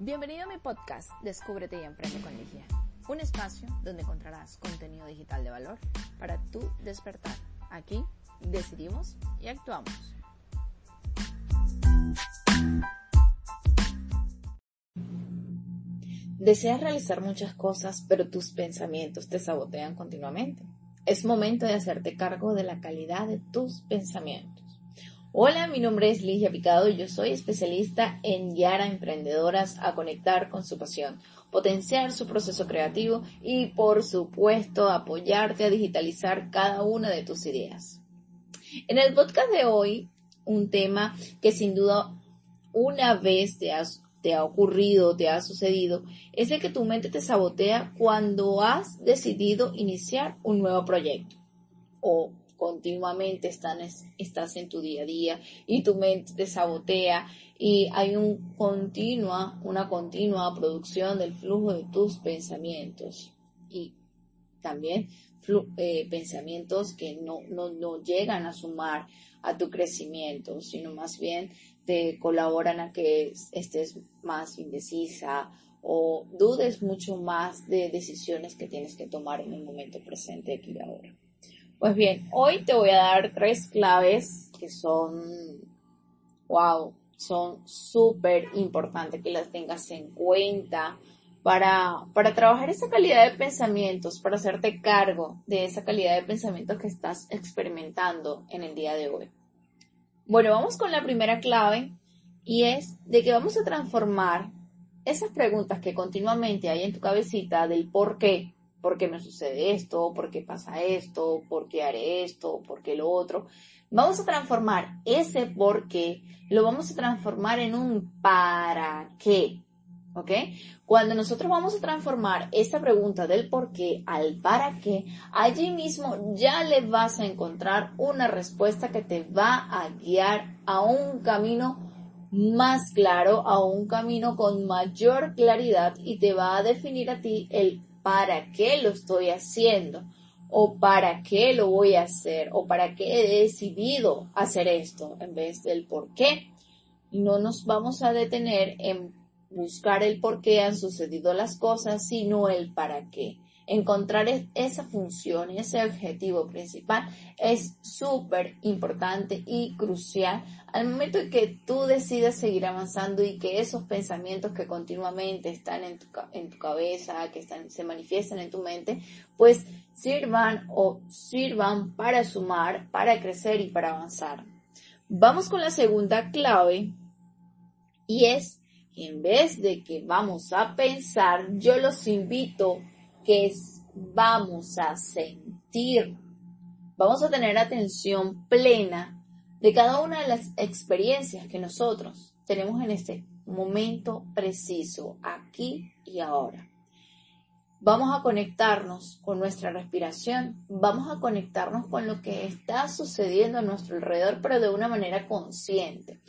Bienvenido a mi podcast Descúbrete y Emprende con Ligia, un espacio donde encontrarás contenido digital de valor para tu despertar. Aquí decidimos y actuamos. Deseas realizar muchas cosas, pero tus pensamientos te sabotean continuamente. Es momento de hacerte cargo de la calidad de tus pensamientos. Hola, mi nombre es Ligia Picado y yo soy especialista en guiar a emprendedoras a conectar con su pasión, potenciar su proceso creativo y, por supuesto, apoyarte a digitalizar cada una de tus ideas. En el podcast de hoy, un tema que sin duda una vez te, te ha ocurrido, te ha sucedido, es el que tu mente te sabotea cuando has decidido iniciar un nuevo proyecto o continuamente estás en tu día a día y tu mente te sabotea y hay un continua, una continua producción del flujo de tus pensamientos y también eh, pensamientos que no, no, no llegan a sumar a tu crecimiento, sino más bien te colaboran a que estés más indecisa o dudes mucho más de decisiones que tienes que tomar en el momento presente aquí y ahora. Pues bien, hoy te voy a dar tres claves que son, wow, son súper importantes que las tengas en cuenta para, para trabajar esa calidad de pensamientos, para hacerte cargo de esa calidad de pensamientos que estás experimentando en el día de hoy. Bueno, vamos con la primera clave y es de que vamos a transformar esas preguntas que continuamente hay en tu cabecita del por qué ¿Por qué me sucede esto? ¿Por qué pasa esto? ¿Por qué haré esto? ¿Por qué lo otro? Vamos a transformar ese por qué, lo vamos a transformar en un para qué. ¿Ok? Cuando nosotros vamos a transformar esa pregunta del por qué al para qué, allí mismo ya le vas a encontrar una respuesta que te va a guiar a un camino más claro, a un camino con mayor claridad y te va a definir a ti el para qué lo estoy haciendo o para qué lo voy a hacer o para qué he decidido hacer esto en vez del por qué. No nos vamos a detener en buscar el por qué han sucedido las cosas, sino el para qué encontrar esa función, ese objetivo principal es súper importante y crucial al momento en que tú decidas seguir avanzando y que esos pensamientos que continuamente están en tu, en tu cabeza, que están, se manifiestan en tu mente, pues sirvan o sirvan para sumar, para crecer y para avanzar. Vamos con la segunda clave y es, en vez de que vamos a pensar, yo los invito que vamos a sentir. Vamos a tener atención plena de cada una de las experiencias que nosotros tenemos en este momento preciso, aquí y ahora. Vamos a conectarnos con nuestra respiración, vamos a conectarnos con lo que está sucediendo a nuestro alrededor, pero de una manera consciente.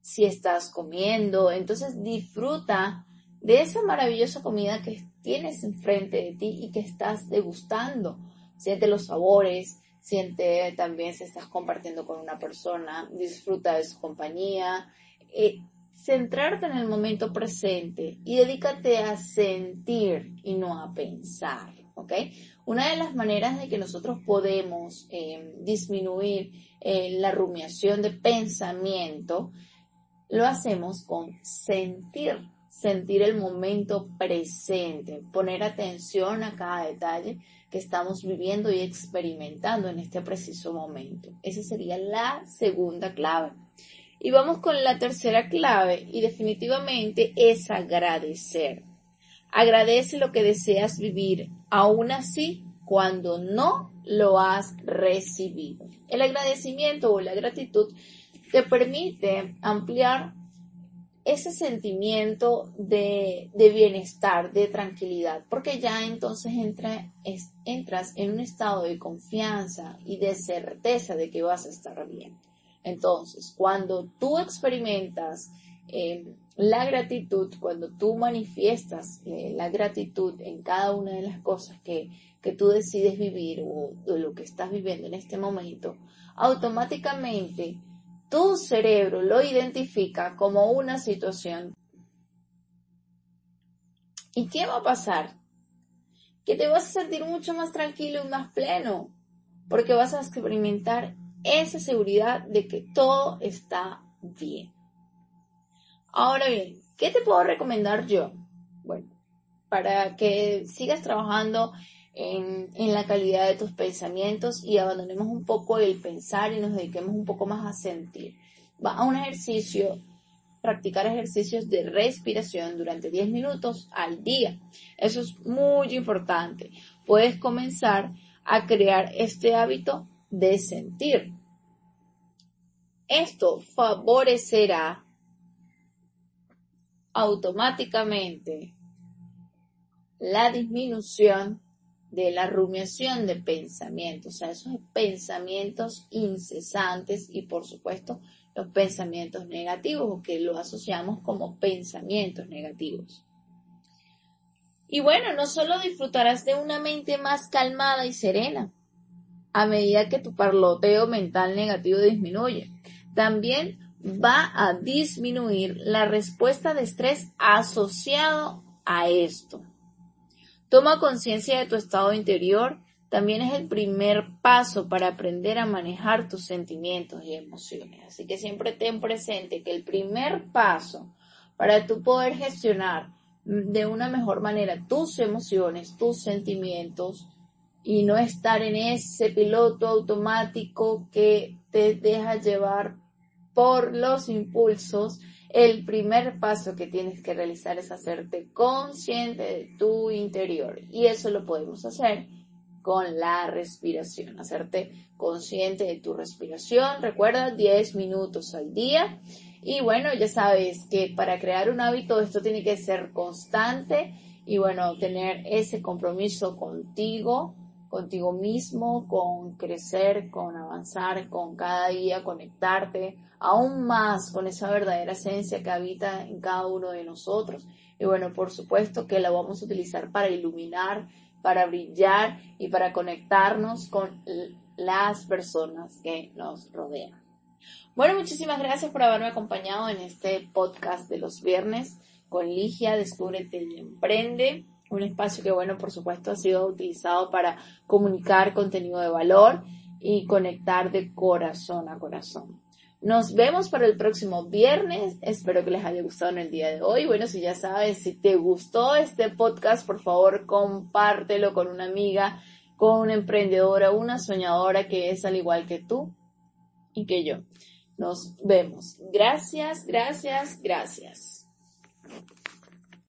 Si estás comiendo, entonces disfruta de esa maravillosa comida que tienes enfrente de ti y que estás degustando. Siente los sabores, siente también si estás compartiendo con una persona, disfruta de su compañía. Eh, centrarte en el momento presente y dedícate a sentir y no a pensar, ¿ok? Una de las maneras de que nosotros podemos eh, disminuir eh, la rumiación de pensamiento lo hacemos con sentir sentir el momento presente, poner atención a cada detalle que estamos viviendo y experimentando en este preciso momento. Esa sería la segunda clave. Y vamos con la tercera clave y definitivamente es agradecer. Agradece lo que deseas vivir, aún así cuando no lo has recibido. El agradecimiento o la gratitud te permite ampliar ese sentimiento de, bienestar, de tranquilidad, porque ya entonces entra, entras en un estado de confianza y de certeza de que vas a estar bien. Entonces, cuando tú experimentas eh, la gratitud, cuando tú manifiestas eh, la gratitud en cada una de las cosas que, que tú decides vivir o lo que estás viviendo en este momento, automáticamente tu cerebro lo identifica como una situación ¿Y qué va a pasar? Que te vas a sentir mucho más tranquilo y más pleno, porque vas a experimentar esa seguridad de que todo está bien. Ahora bien, ¿qué te puedo recomendar yo? Bueno, para que sigas trabajando en, la calidad de tus pensamientos y abandonemos un poco el pensar y nos dediquemos un poco más a sentir. Va a un ejercicio, practicar ejercicios de respiración durante 10 minutos al día. Eso es muy importante. Puedes comenzar a crear este hábito de sentir. Esto favorecerá automáticamente la disminución de la rumiación de pensamientos, o sea, esos pensamientos incesantes y por supuesto los pensamientos negativos o que lo asociamos como pensamientos negativos. Y bueno, no solo disfrutarás de una mente más calmada y serena a medida que tu parloteo mental negativo disminuye, también va a disminuir la respuesta de estrés asociado a esto. Toma conciencia de tu estado interior también es el primer paso para aprender a manejar tus sentimientos y emociones. Así que siempre ten presente que el primer paso para tú poder gestionar de una mejor manera tus emociones, tus sentimientos y no estar en ese piloto automático que te deja llevar por los impulsos, el primer paso que tienes que realizar es hacerte consciente de tu interior. Y eso lo podemos hacer con la respiración, hacerte consciente de tu respiración. Recuerda 10 minutos al día. Y bueno, ya sabes que para crear un hábito esto tiene que ser constante y bueno, tener ese compromiso contigo contigo mismo, con crecer, con avanzar, con cada día conectarte aún más con esa verdadera esencia que habita en cada uno de nosotros. Y bueno, por supuesto que la vamos a utilizar para iluminar, para brillar y para conectarnos con las personas que nos rodean. Bueno, muchísimas gracias por haberme acompañado en este podcast de los viernes con Ligia, Descúbrete y Emprende un espacio que, bueno, por supuesto ha sido utilizado para comunicar contenido de valor y conectar de corazón a corazón. Nos vemos para el próximo viernes. Espero que les haya gustado en el día de hoy. Bueno, si ya sabes, si te gustó este podcast, por favor, compártelo con una amiga, con una emprendedora, una soñadora que es al igual que tú y que yo. Nos vemos. Gracias, gracias, gracias.